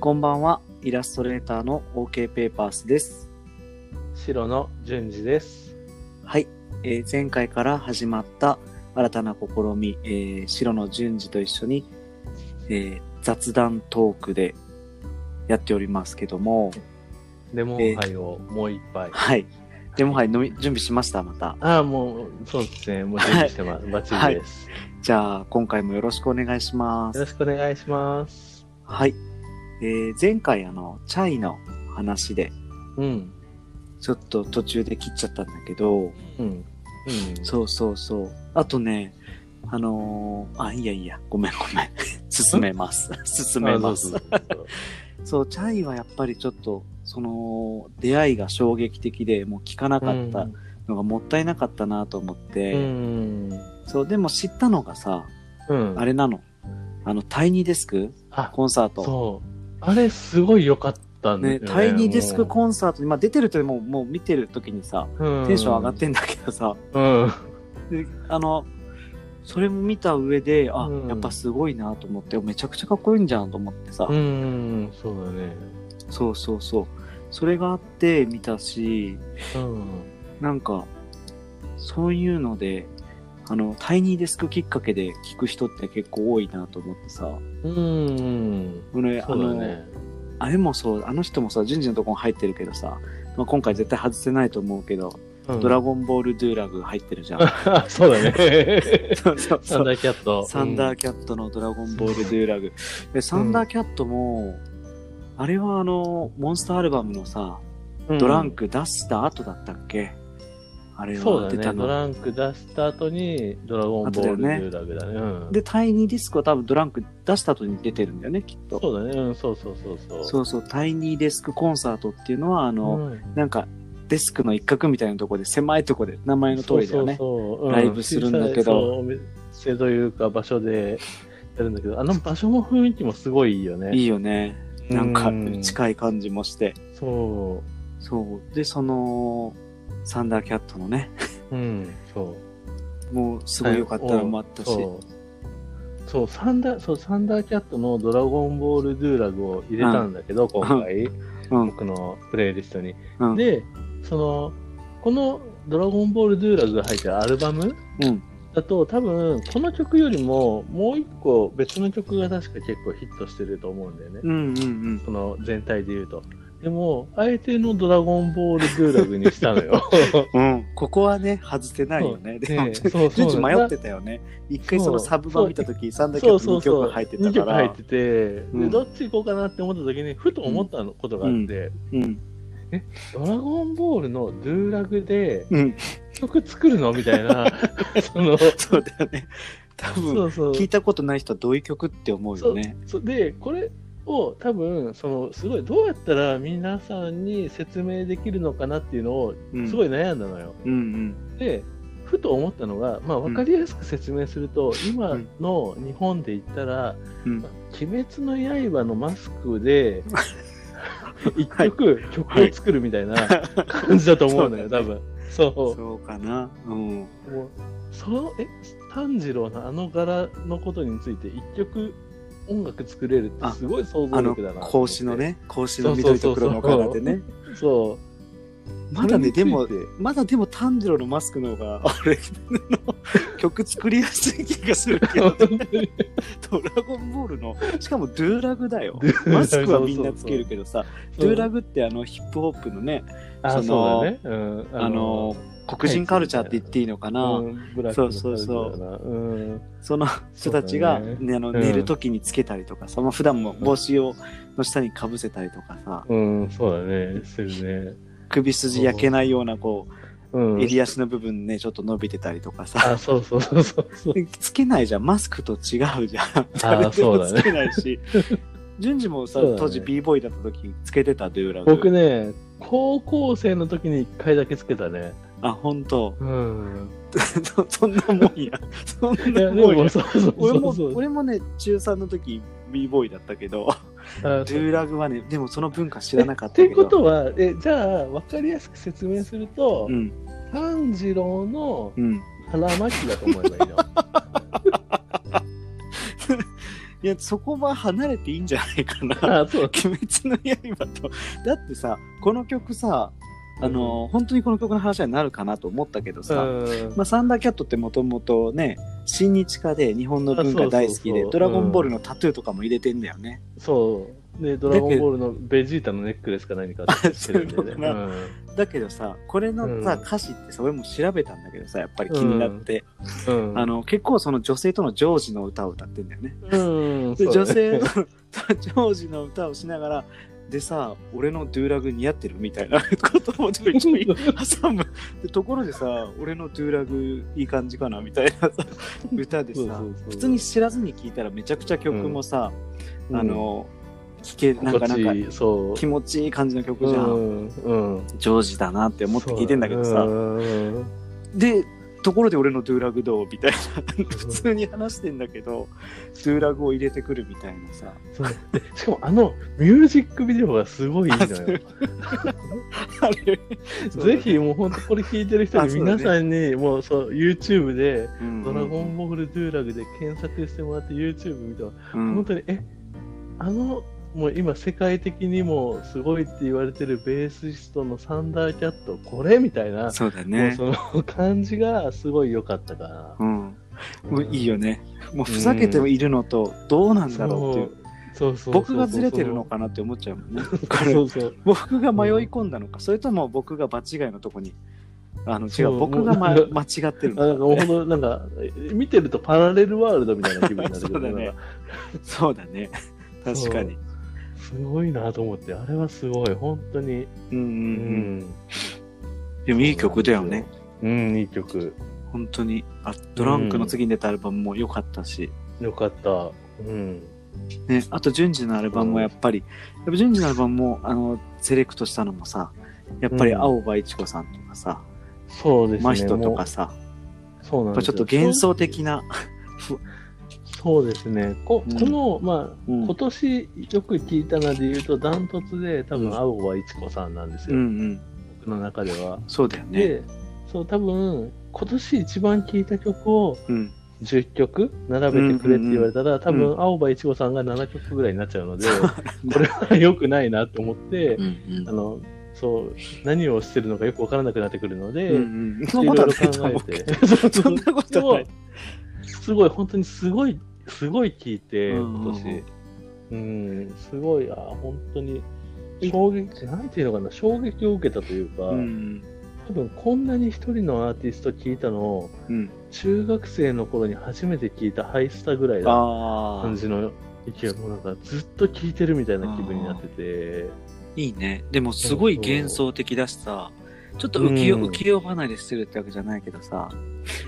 こんばんは、イラストレーターの OK ペーパースです。白の順次です。はい、えー前回から始まった新たな試み、えー白の順次と一緒に、えー雑談トークでやっておりますけども、レモンハイをもう一杯。はい。でもはい、飲み、準備しました、また。ああ、もう、そうですね。もう準備してます。バッチリです。じゃあ、今回もよろしくお願いします。よろしくお願いします。はい。えー前回、あの、チャイの話で、うん。ちょっと途中で切っちゃったんだけど、うん。うん。そうそうそう。あとね、あのーあ、いいやいいや、ごめんごめん。進めます。進めます。あそう チャイはやっぱりちょっと、その、出会いが衝撃的で、もう聞かなかったのがもったいなかったなと思っうて、ん。そう、でも知ったのがさ、うん。あれなの。あの、タイニーデスク？あ、コンサート。そう。あれ、すごい良かったんだよね、ね。タイニーデスクコンサートに、まあ出てるともう、もう見てる時にさ、うんテンション上がってんだけどさ、うん。であの、それも見た上で、あ、うんやっぱすごいなと思って、めちゃくちゃかっこいいんじゃんと思ってさ、うん。そうだね。そうそうそう。それがあって見たし、うん。なんか、そういうので、あの、タイニーデスクきっかけで聞く人って結構多いなと思ってさ、うん。俺、あの。あれもそう、あの人もさ、順次のとこに入ってるけどさ、まあ、今回絶対外せないと思うけど、ドラゴンボールドゥーラグ入ってるじゃん。あ そうだね。そうそう。サンダーキャット。サンダーキャットのドラゴンボールドゥーラグ。で、サンダーキャットも、あれはあの、モンスターアルバムのさ、うんドランク出した後だったっけ？あれそうだね。は出たの。ドランク出した後に、ドラゴンボールドゥーラグだね。うんで、タイニーディスクは多分ドランク出した後に出てるんだよね、きっと。そうだね。うん、そうそうそうそう。そうそう、タイニーデスクコンサートっていうのは、あの、うんなんか、デスクの一角みたいなところで、狭いところで、名前の通りだよね。そうそうそううんライブするんだけどお店というか場所でやるんだけど、あの場所も雰囲気もすごいいいよね。いいよね。なんかうん、近い感じもして。そそう。で、その、サンダーキャットのね、う。うん、そう。もうすごい良かったのもあったし。そう。サンダー、そう、サンダーキャットのドラゴンボールドゥーラグを入れたんだけど、今回、うん。僕のプレイリストに。うん。で、その、このドラゴンボールドゥーラグが入ってるアルバムうん。だと多分この曲よりももう一個別の曲が確か結構ヒットしてると思うんだよね。うんうんうん。その全体で言うと。でも、あえてのドラゴンボールドゥーラグにしたのよ。うん。ここはね、外せないよね。でも、ねそうそう迷ってたよね。一回そのサブ版見たとき、サンダーキャット2そうそうそう。曲入ってた2から曲入って。て、うんで、どっち行こうかなって思った時に、ふと思ったのことがあって、うん。ドラゴンボールのドゥーラグでうん。曲作るの？みたいな、その、そうだよね。多分、そうそう。聞いたことない人はどういう曲って思うよね。そうでこれを多分そのすごいどうやったら皆さんに説明できるのかなっていうのをうんすごい悩んだのよ。うんうん。でふと思ったのが、まあ、分かりやすく説明すると、今の日本で言ったらうん「まあ鬼滅の刃」のマスクで 一曲曲を作るみたいな感じだと思うのよ、多分。そうそうかな。うん。もうそのえ炭治郎のあの柄のことについて一曲音楽作れるってすごい想像あの力だなと思って。格子のね、格子の緑と黒の柄でね。そまだね、でもまだでも炭治郎のマスクの方が、あれ の曲作りやすい気がするけど、ドラゴンボールの、しかもドゥーラグだよ。マスクはみんなつけるけどさ、ドゥーラグってあのヒップホップのね、あそのあの、黒人カルチャーって言っていいのかな。そうそうそう。その人たちが、ね。ねあのうん。寝るときにつけたりとかさ、まあ、普段も帽子をの下にかぶせたりとかさ、うん、そうだね、するね。首筋焼けないようなこうんう、襟足の部分ね、ちょっと伸びてたりとかさ、あ、そうそうそうそう。つけないじゃん。マスクと違うじゃん。あ誰でもそうだねつけないし。順次もさ、ね当時 b ボーイだった時つけてたドゥーラグ。僕ね、高校生の時に一回だけつけたね。あ、本当うん。そそんなもんや。そんなもんや俺も。俺もね、中3の時 b ボーイだったけど、あドゥーラグはね、でもその文化知らなかっったてけど。ことは、え、じゃあ、わかりやすく説明すると、うん、炭治郎のうん。腹巻きだと思えばいいの？いや、そこは離れていいんじゃないかな。あ、そう。鬼滅の刃と。だってさ、この曲さ、あの、本当にこの曲の話になるかなと思ったけどさ、うん。まあ、サンダーキャットってもともとね、親日家で日本の文化大好きで、ドラゴンボールのタトゥーとかも入れてんだよね。そう。で、ドラゴンボールのベジータのネックレスか何かしてるんでね。そういうことな。だけどさ、これのさ、うん。歌詞ってさ、俺も調べたんだけどさ、やっぱり気になって、うん。あの、結構その女性とのジョージの歌を歌ってんだよね。うん、で、女性の ジョージの歌をしながら、でさ、俺のドゥーラグ似合ってるみたいな こともちょいちょい 挟む。でところでさ、俺のドゥーラグいい感じかなみたいなさ、歌でさ普通に知らずに聞いたらめちゃくちゃ曲もさ、うんあの、聴け、なんかなんか。気持ちいい感じの曲じゃん。うん。うん。ジョージだなって思って聞いてんだけどさ、うんで、ところで俺のドゥーラグどうみたいな、普通に話してんだけど、ドゥーラグを入れてくるみたいなさ。そうでしかもあのミュージックビデオがすごいいいのよ。あれ？ぜひもう本当これ聞いてる人に皆さんにもうそう YouTube でうんドラゴンボールドゥーラグで検索してもらって YouTube 見てもうん。本当にえ？あのもう今世界的にもすごいって言われてるベーシストのサンダーキャットこれみたいな、そうだね。もうその感じがすごい良かったかな。うん。もういいよね。もうふざけているのと、どうなんだろうっていう。そう僕がずれてるのかなって思っちゃうもんね。これそうそう僕が迷い込んだのか、それとも僕が場違いのとこに。あの違そうう、僕が、ま間違ってるのか、本当なんか見てるとパラレルワールドみたいな気分になるけど そうだねそうだね。確かに。すごいなと思ってあれはすごい。本当に。うんうんう。うん。んでもいい曲だよね。うんいい曲。本当に。あ、ドランクの次に出たアルバムも良かったし。よかった。うん。ね、あと、順次のアルバムもやっぱり、やっぱ順次のアルバムも、あの、セレクトしたのもさ、やっぱりうん。青葉一子さんとかさ、そうですね。真人とかさ、そうなんですちょっと幻想的な、そうですね。こうん。この、まあうん。今年よく聞いたので言うとダントツで多うん。分青葉一子さんなんですよ、うんうん、僕の中では。そうだよね。でそう多分今年一番聴いた曲をうん、10曲並べてくれって言われたら、多うん分青葉一子さんが7曲ぐらいになっちゃうので、これは良くないなと思って、うんあのそう何をしてるのかよく分からなくなってくるので、いろいろ考えて。すごい、本当にすごい、すごい聞いて、うん。今年。うん、すごい、あ本当に、衝撃、なんていうのかな、衝撃を受けたというか、うん。多分こんなに一人のアーティスト聞いたのを、うん、中学生の頃に初めて聞いたハイスタぐらいな感じの勢い、もうなんかずっと聞いてるみたいな気分になってて、いいね。でもすごい幻想的だしさ、ちょっと浮世,、うん浮世離れしてるってわけじゃないけどさ、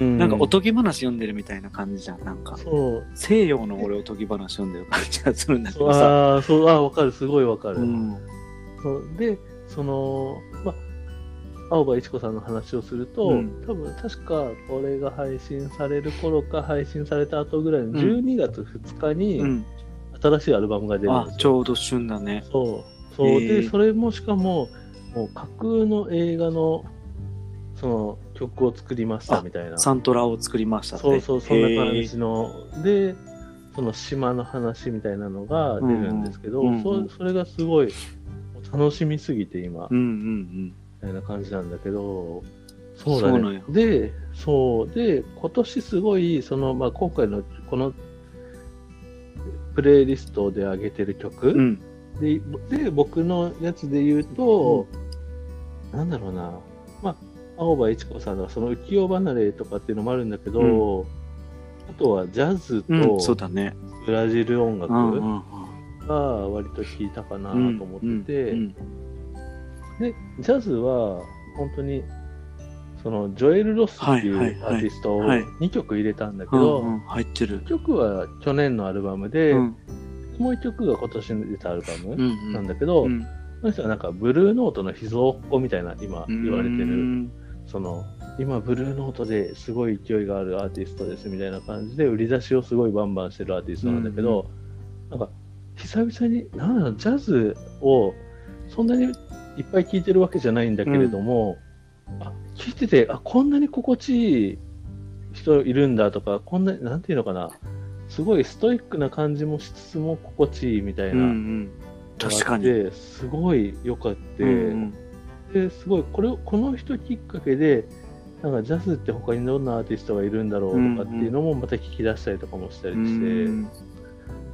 うんなんかおとぎ話読んでるみたいな感じじゃん。なんか、そう、西洋の俺おとぎ話読んでる感じがするんだけどさ。ああ、そう、ああ、わかる、すごいわかる。うん。そうで、その、まあ、青葉一子さんの話をすると、うん多分確かこれが配信される頃か配信された後ぐらいのん12月2日うにん。新しいアルバムが出るんあで、すよ。ちょうど旬だね。そう。そう。へーで、それもしかも、もう架空の映画の、その曲を作りましたみたいな。サントラを作りましたって。そうそう、そんな感じの。で、その島の話みたいなのが出るんですけど、うんうんうんそそれがすごい楽しみすぎて今、うんうんみたいな感じなんだけど、そうだ。ねで、そう。で、今年すごい、その、まあ、今回のこのプレイリストで上げてる曲、うん。うん。でで、僕のやつで言うと、なんだろうな、まあ、青葉一子さんのその浮世離れとかっていうのもあるんだけど、あとはジャズとだね。ブラジル音楽うんうんうん。が割と聴いたかなとうん思ってて、うんで、ジャズは本当に、そのジョエル・ロスっていうアーティストをはい。2曲入れたんだけうんど、うん。入ってる。1。曲は去年のアルバムで、うん。もう1曲が今年に出たアルバムうん。なんだけど、うんこの人はなんかブルーノートの秘蔵っ子みたいな今言われてうる、んその今ブルーノートですごい勢いがあるアーティストですみたいな感じで売り出しをすごいバンバンしてるアーティストなんだけど、なんか久々になんだろうジャズをそんなにいっぱい聴いてるわけじゃないんだけれども、あ聴いててあこんなに心地いい人いるんだとかこんななんていうのかな。すごいストイックな感じもしつつも心地いいみたいな、うんうん。確かに。ですごい良かって、うんですごいこれこの人きっかけでなんかジャズって他にどんなアーティストがいるんだろうとかっていうのもまた聞き出したりとかもしたりうして、ん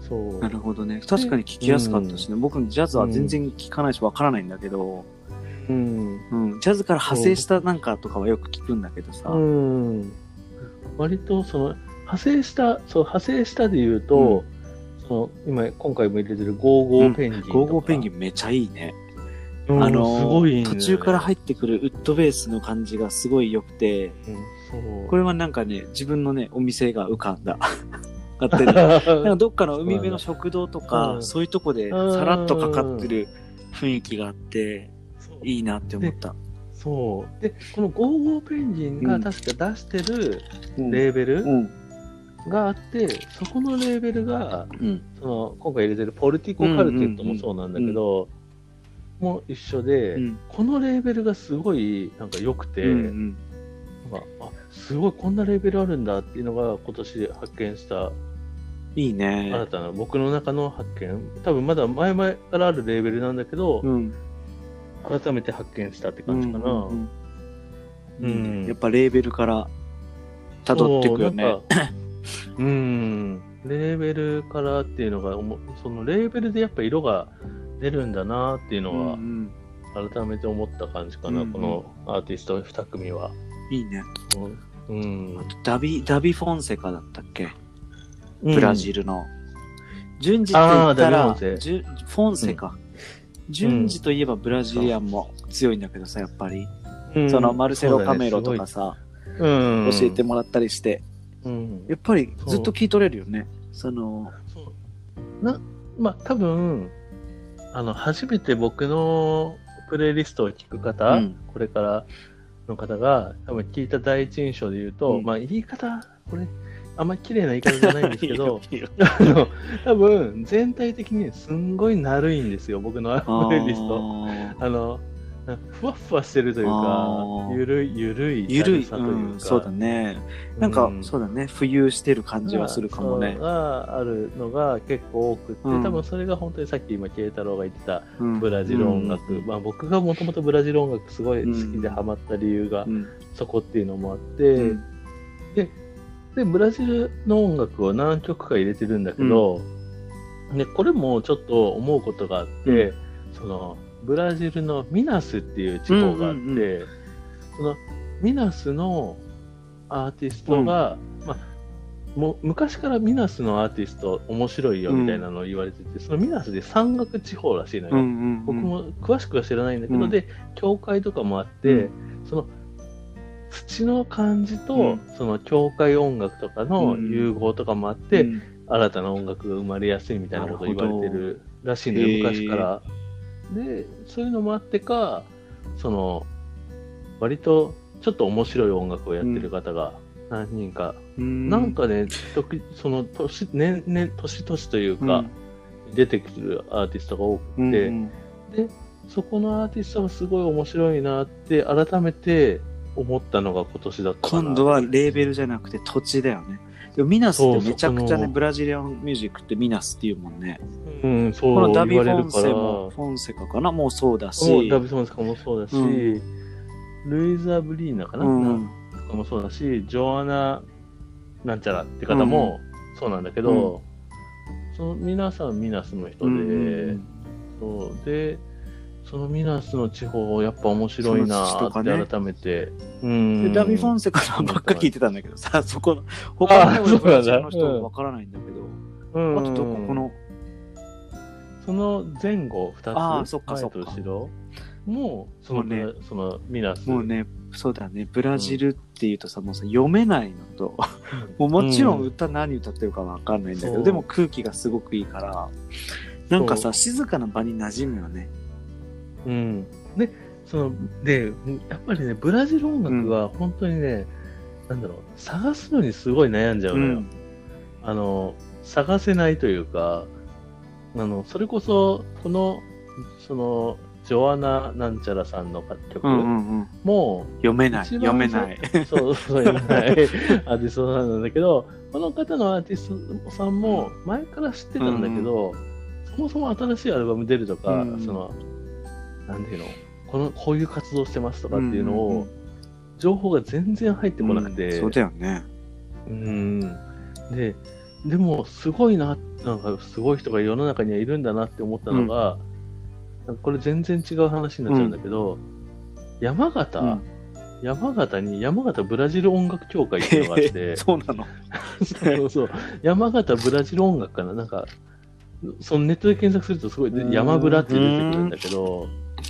そう。なるほどね。確かに聞きやすかったしね。僕、ジャズは全然聞かないしわからないんだけど、うん。うん、ジャズから派生したなんかとかはよく聞くんだけどさ。うん、割とその派生したそう派生したで言うと、その今今回も入れてるゴーゴーペンギンとか、ゴーゴーペンギンめちゃいいね。うんあのーすごいいいね途中から入ってくるウッドベースの感じがすごい良くて、うんそうこれはなんかね、自分のね、お店が浮かんだ。勝手に。なんかどっかの海辺の食堂とか、うんそういうとこでさらっとかかってる雰囲気があって、そういいなって思った。そうでこのゴーゴーペンギンが確か出してるレーベルうん。があって、そこのレーベルがうん。その今回入れてるポルティコカルテットもそうなんだけど、も一緒で、うん。このレーベルがすごいなんか良くて、うん。なんかあすごいこんなレーベルあるんだっていうのが今年発見したいいね。新たな僕の中の発見多分まだ前々からあるレーベルなんだけど、うん。改めて発見したって感じかな、うんうんうんやっぱレーベルから辿っていくよね。そうなんレーベルからっていうのがそのレーベルでやっぱ色が出るんだなっていううんのはうん改めて思った感じかな、うんこのアーティスト2組は。いいね。うん、ダビ、ダビフォンセカだったっけ？ブラジル。ルの。順次って言ったあら、フォンセか。順次といえばブラジリアンも強いんだけどさ、やっぱり。うんそのマルセロ・カメロとかそさ、教えてもらったりして、うん。やっぱりずっと聞い取れるよね。その、なまあ多分あの初めて僕のプレイリストを聞く方、うん。これからの方が多分聞いた第一印象で言うと、うん。まあ言い方これあんまり綺麗な言い方じゃないんですけど あの多分全体的にすんごい軽いんですよ僕のプレイリスト。あのふわっふわしてるというかゆるいゆるいゆるい、軽さというん、そうだね。なんか、うん。そうだね。浮遊してる感じはするかもね。があるのが結構多くって、うん。多分それが本当にさっき今慶太郎が言ってたうん。ブラジル音楽、うん。まあ、僕がもともとブラジル音楽すごい好きでハマった理由がうんそこっていうのもあって、うん。でブラジルの音楽を何曲か入れてるんだけど、でこれもちょっと思うことがあって、そのブラジルのミナスっていう地方があって、うんうんうそのミナスのアーティストが、まあもう昔からミナスのアーティスト面白いよみたいなのを言われてて、そのミナスで山岳地方らしいのよ。うんうん僕も詳しくは知らないんだけど、うん。で教会とかもあって、うん。その土の感じと、うん。その教会音楽とかのうん。融合とかもあって、うん。新たな音楽が生まれやすいみたいなことを言われてるらしいのよ昔から。でそういうのもあってかその割とちょっと面白い音楽をやってる方が何人か、うん。なんかね時その年年々年々というか、出てくるアーティストが多くて、うんうん。で、そこのアーティストがすごい面白いなって改めて思ったのが今年だった。今度はレーベルじゃなくて土地だよね。でもミナスってめちゃくちゃね、ブラジリアンミュージックってミナスっていうもんね。うん、そうこのダビフォンセも、フォンセカかな？もうそうだし。ダビソンスカもそうだし、うん。ルイザ・ブリーナかな、うん。とかもそうだし、ジョアナ・なんちゃらって方もそうなんだけど、その皆さんミナスの人で、うん。そうで、そのミナスの地方、やっぱ面白いなって改めて。うん。でダビフォンセカのばっか聞いてたんだけどさ、そこの、他のの人わからないんだけど、うん。あとどここの、その前後2つ、あーそっかそっか。後ろ？も、そのねそのミナス。もうね、そうだね、ブラジルっていうとさ、もうさ、読めないのと、うん、もうもちろんうん。歌何歌ってるかわかんないんだけど、でも空気がすごくいいから、なんかさ、静かな場に馴染むよね。うん。で、その、で、やっぱりね、ブラジル音楽は本当にね、なんだろう、探すのにすごい悩んじゃうのよ。あの、探せないというか、あの、それこそ、この、その、ジョアナ・なんちゃらさんの曲うんうんうん。も、読めない。読めない。そうそういうない アーティストさんなんだけど、この方のアーティストさんも前から知ってたんだけど、そもそも新しいアルバム出るとか、うんその、なんていうの、このこういう活動してますとかっていうのを、情報が全然入ってこなくて、うんそうだよね。うん。で、でも、すごいな、なんか、すごい人が世の中にはいるんだなって思ったのが、なん。かこれ全然違う話になっちゃうんだけど、山形、うん。山形に山形ブラジル音楽協会っていうのがあって、そうなの？そうそう、山形ブラジル音楽かな、なんか、そのネットで検索するとすごい、うん。山ブラって出てくるんだけど、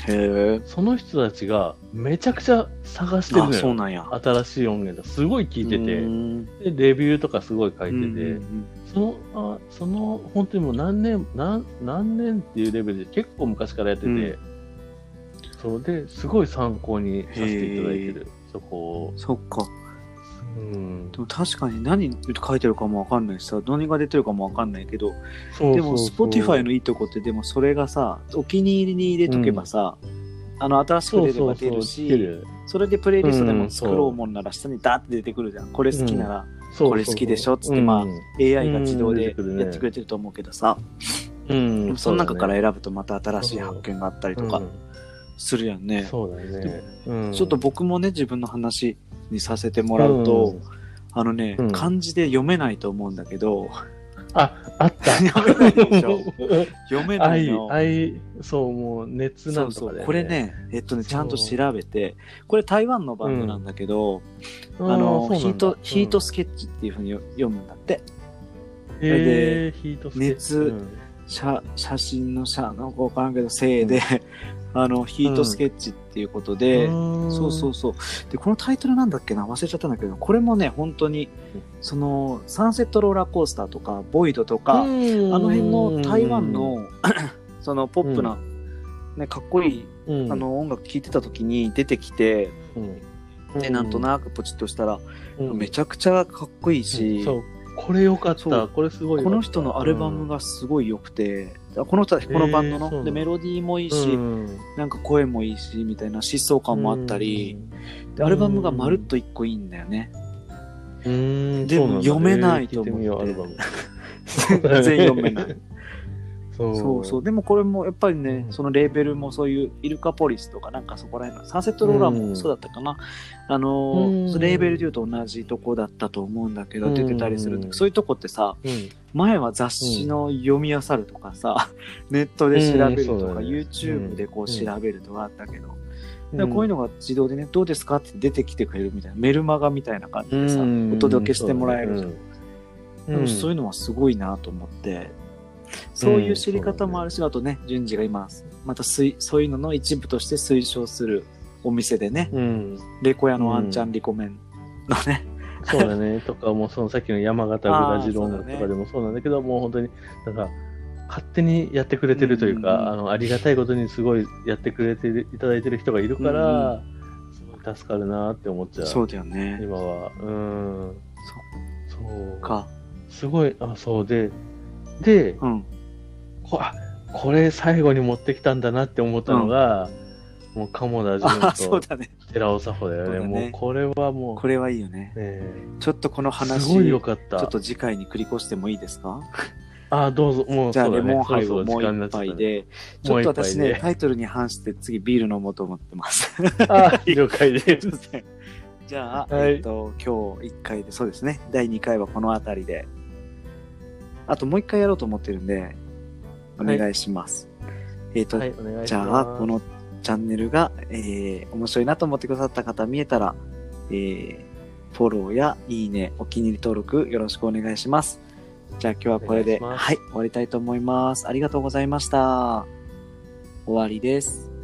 へえ。その人たちがめちゃくちゃ探してるあ、のよ。そうなんや。新しい音源だ。すごい聞いてて、うんで、レビューとかすごい書いてて、うんうんその、あその、本当にもう何年、何、何年っていうレベルで結構昔からやってて、うんそうで、すごい参考にさせていただいてる、そこを。そっか。うん。で。も確かに何書いてるかもわかんないしさ、何が出てるかもわかんないけど、でも、Spotify のいいとこって、でもそれがさ、お気に入りに入れとけばさ、あの、新しく出れば出るし、それでプレイリストでうんも作ろうもんなら下にダーって出てくるじゃん。これ好きなら、これ好きでしょっつってまあうん。AI が自動でやってくれてると思うけどさ、うん、その中から選選ぶとまた新しい発見があったりとかするやんね。そうだね。うん。ちょっと僕もね、自分の話にさせてもらうと、うん。あのね、うん。漢字で読めないと思うんだけど、あ、あった。読めないでしょ？読めない愛の。、愛、そう、もう熱そうそう、なんとかだよね。これね、えっとね、そうちゃんと調べて、これ台湾のバンドなんだけど、うん、あの、ヒート、ヒートスケッチっていうふうに読むんだって。うん、えー、ヒートスケッチ。熱うん。写写真の写なんかわからんけど、せいで、あの、ヒートスケッチっていうことで、うん。そうそうそう。で、このタイトルなんだっけな？忘れちゃったんだけど、これもね、本当にうん、その、サンセットローラーコースターとか、ボイドとか、うん。あの辺の台湾の、そのポップな、ね、かっこいい、うん。あの、音楽聴いてた時に出てきて、うん。で、なんとなくポチッとしたら、うん。めちゃくちゃかっこいいし、そう、これよかった。これすごい。この人のアルバムがすごい良くて、この人たち、このバンドの、へーで、メロディーもいいうん、し、うん。なんか声もいいし、みたいな疾走感もあったり、、でアルバムがまるっと一個いいんだよね。うん、でも読めないと思って。えーうアルバム。全然読めない。そうそう。そう。でもこれもやっぱりね、うん。そのレーベルもそういうイルカポリスとかなんかそこら辺の、サンセットローラーもそうだったかな。あのーうん。レーベルで言うと同じとこだったと思うんだけど、うん。出てたりする。そういうとこってさ、うん。前は雑誌の読み漁るとかさ、ネットで調べるとか、YouTube でこううん。調べるとかあったけど、だからこういうのが自動でね、どうですかって出てきてくれるみたいな、メルマガみたいな感じでさ、うん。お届けしてもらえる。うん。でもそういうのはすごいなと思って、そういう知り方もあるし、あとね、順次が今、また推そういうのの一部として推奨するお店でね、うん、レコ屋のあんちゃんリコメンのね、そうだね。とか、もうそのさっきの山形ブラジル音とかでもそうなんだけど、もう本当に、なんか、勝手にやってくれてるというか、うんうんうんあの、ありがたいことにすごいやってくれてるいただいてる人がいるから、すごい助かるなって思っちゃう。そうだよね。今は。うん。そう。か。すごい、あ、そうで、で、うん。こあこれ最後に持ってきたんだなって思ったのが、もう鴨田純と。寺尾佐穂だよね。ねもうこれはもう、これはいいよね。ねちょっとこの話、すごいよちかった。ょっと次回に繰り越してもいいですか？あ、どうぞ、もうじゃあ、レモンハイをもう一。杯で、ちょっと私ね、タイトルに反して次ビール飲もうと思ってます。あ、了解です。じゃあ、はいえっと、今日1回で、そうですね。第2回はこの辺りで。あともう1回やろうと思ってるんで、お願いします。えっと、はい、お願いします。じゃあ、このチャンネルが、えー、面白いなと思ってくださった方見えたら、えー、フォローやいいね、お気に入り登録よろしくお願いします。じゃあ今日はこれで、はい、終わりたいと思います。ありがとうございました。終わりです。